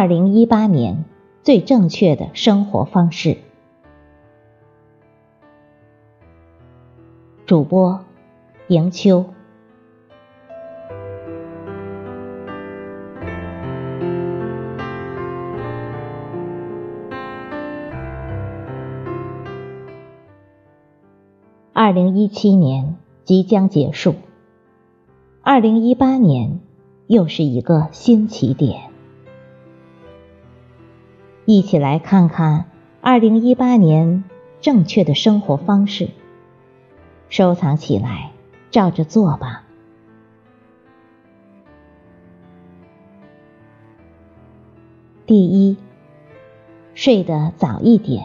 二零一八年最正确的生活方式。主播迎秋。二零一七年即将结束，二零一八年又是一个新起点。一起来看看二零一八年正确的生活方式，收藏起来，照着做吧。第一，睡得早一点。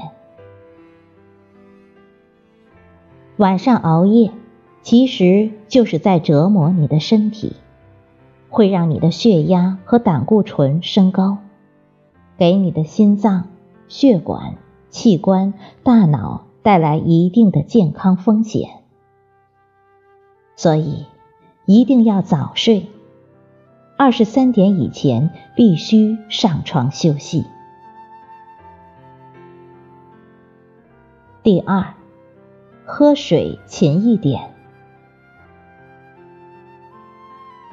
晚上熬夜，其实就是在折磨你的身体，会让你的血压和胆固醇升高，给你的心脏、血管、器官、大脑带来一定的健康风险。所以，一定要早睡，二十三点以前必须上床休息。第二。喝水勤一点，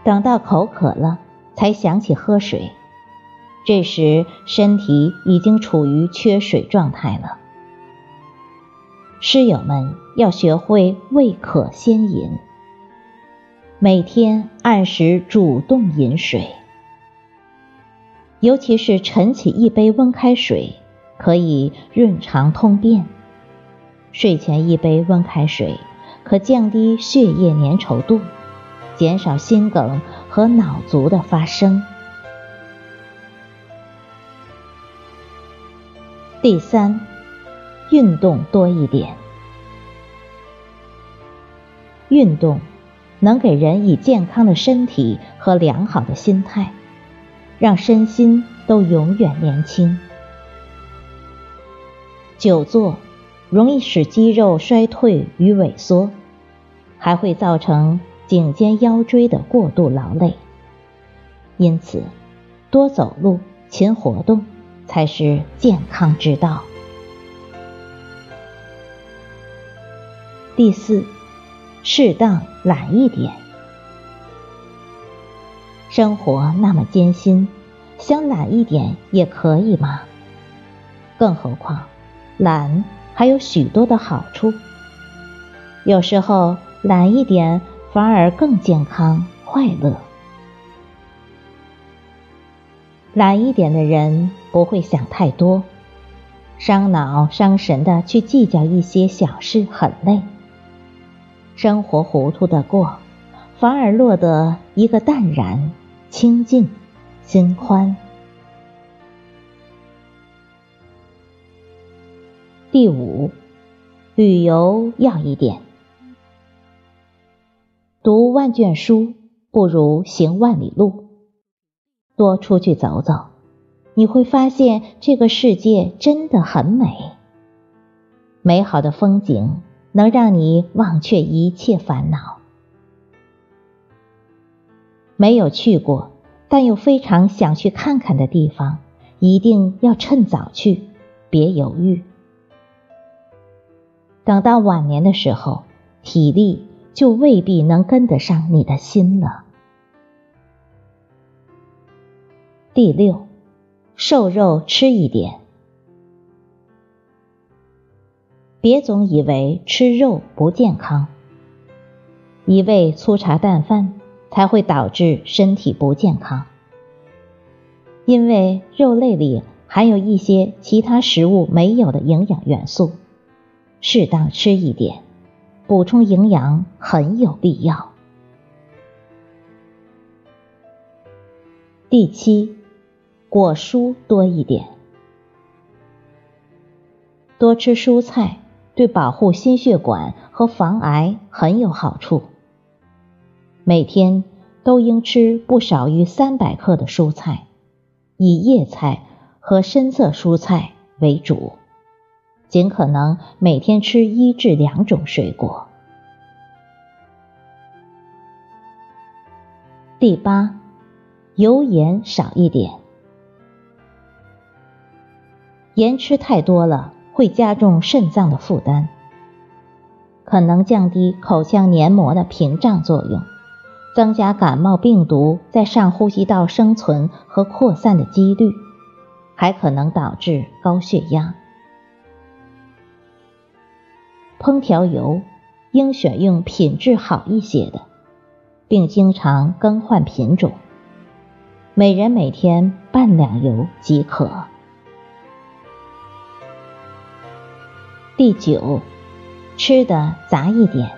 等到口渴了才想起喝水，这时身体已经处于缺水状态了。师友们要学会未渴先饮，每天按时主动饮水，尤其是晨起一杯温开水，可以润肠通便。睡前一杯温开水，可降低血液粘稠度，减少心梗和脑卒的发生。第三，运动多一点。运动能给人以健康的身体和良好的心态，让身心都永远年轻。久坐。容易使肌肉衰退与萎缩，还会造成颈肩腰椎的过度劳累。因此，多走路、勤活动才是健康之道。第四，适当懒一点。生活那么艰辛，想懒一点也可以嘛。更何况，懒。还有许多的好处，有时候懒一点反而更健康快乐。懒一点的人不会想太多，伤脑伤神的去计较一些小事很累，生活糊涂的过，反而落得一个淡然、清净、心宽。第五，旅游要一点。读万卷书不如行万里路。多出去走走，你会发现这个世界真的很美。美好的风景能让你忘却一切烦恼。没有去过，但又非常想去看看的地方，一定要趁早去，别犹豫。等到晚年的时候，体力就未必能跟得上你的心了。第六，瘦肉吃一点，别总以为吃肉不健康，一味粗茶淡饭才会导致身体不健康，因为肉类里含有一些其他食物没有的营养元素。适当吃一点，补充营养很有必要。第七，果蔬多一点，多吃蔬菜对保护心血管和防癌很有好处。每天都应吃不少于三百克的蔬菜，以叶菜和深色蔬菜为主。尽可能每天吃一至两种水果。第八，油盐少一点。盐吃太多了会加重肾脏的负担，可能降低口腔黏膜的屏障作用，增加感冒病毒在上呼吸道生存和扩散的几率，还可能导致高血压。烹调油应选用品质好一些的，并经常更换品种，每人每天半两油即可。第九，吃的杂一点，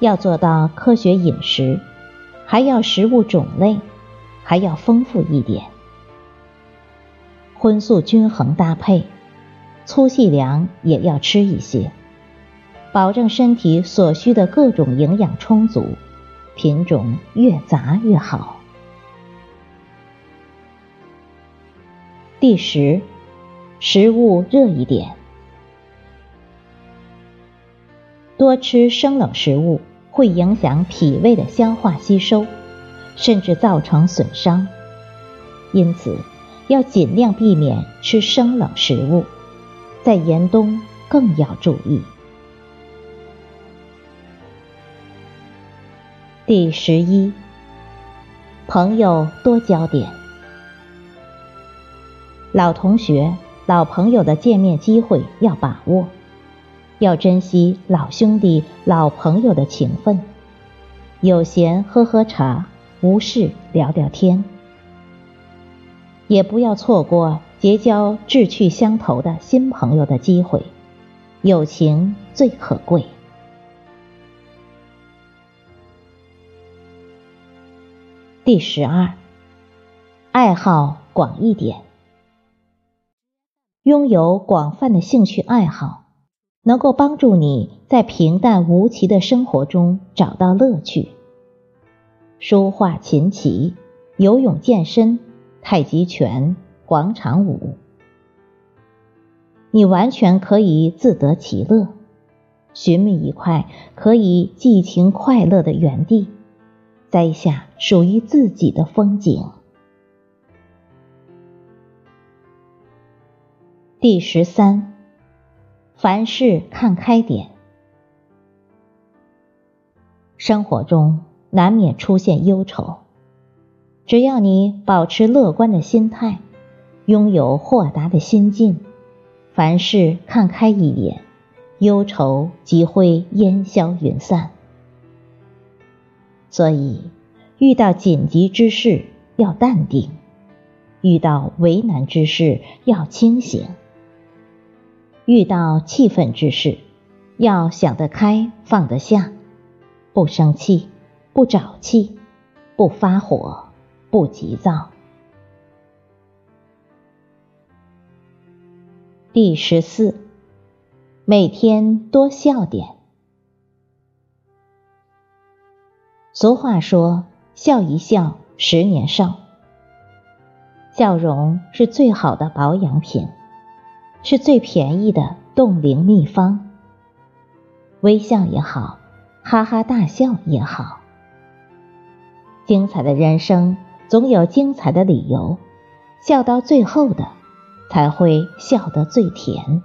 要做到科学饮食，还要食物种类还要丰富一点，荤素均衡搭配，粗细粮也要吃一些，保证身体所需的各种营养充足，品种越杂越好。第十。食物热一点，多吃生冷食物会影响脾胃的消化吸收，甚至造成损伤。因此，要尽量避免吃生冷食物，在严冬更要注意。第十一，朋友多交点，老同学。老朋友的见面机会要把握，要珍惜老兄弟、老朋友的情分。有闲喝喝茶，无事聊聊天，也不要错过结交志趣相投的新朋友的机会。友情最可贵。第十二，爱好广一点。拥有广泛的兴趣爱好，能够帮助你在平淡无奇的生活中找到乐趣。书画、琴棋、游泳、健身、太极拳、广场舞，你完全可以自得其乐，寻觅一块可以寄情快乐的园地，栽下属于自己的风景。第十三，凡事看开点。生活中难免出现忧愁，只要你保持乐观的心态，拥有豁达的心境，凡事看开一点，忧愁即会烟消云散。所以，遇到紧急之事要淡定，遇到为难之事要清醒。遇到气愤之事，要想得开放得下，不生气，不找气，不发火，不急躁。第十四，每天多笑点。俗话说：“笑一笑，十年少。”笑容是最好的保养品。是最便宜的冻龄秘方。微笑也好，哈哈大笑也好，精彩的人生总有精彩的理由，笑到最后的才会笑得最甜。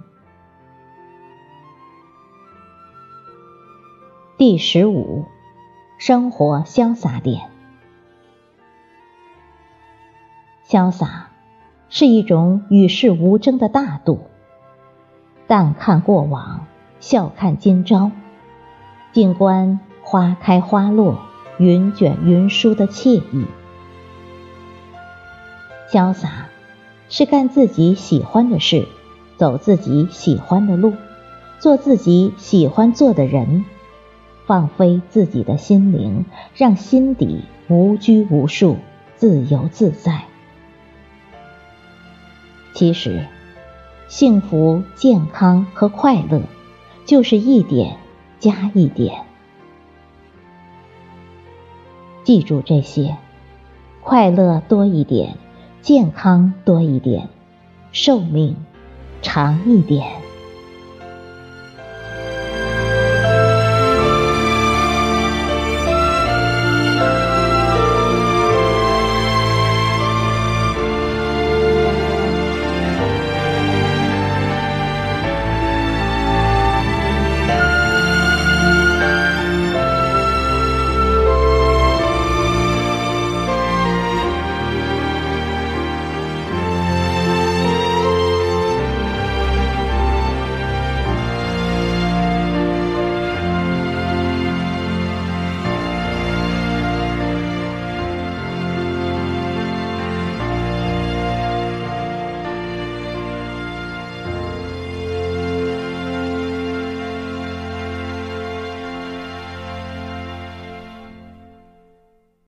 第十五，生活潇洒点，潇洒是一种与世无争的大度。淡看过往，笑看今朝，静观花开花落，云卷云舒的惬意。潇洒是干自己喜欢的事，走自己喜欢的路，做自己喜欢做的人，放飞自己的心灵，让心底无拘无束，自由自在。其实。幸福、健康和快乐，就是一点加一点。记住这些：快乐多一点，健康多一点，寿命长一点。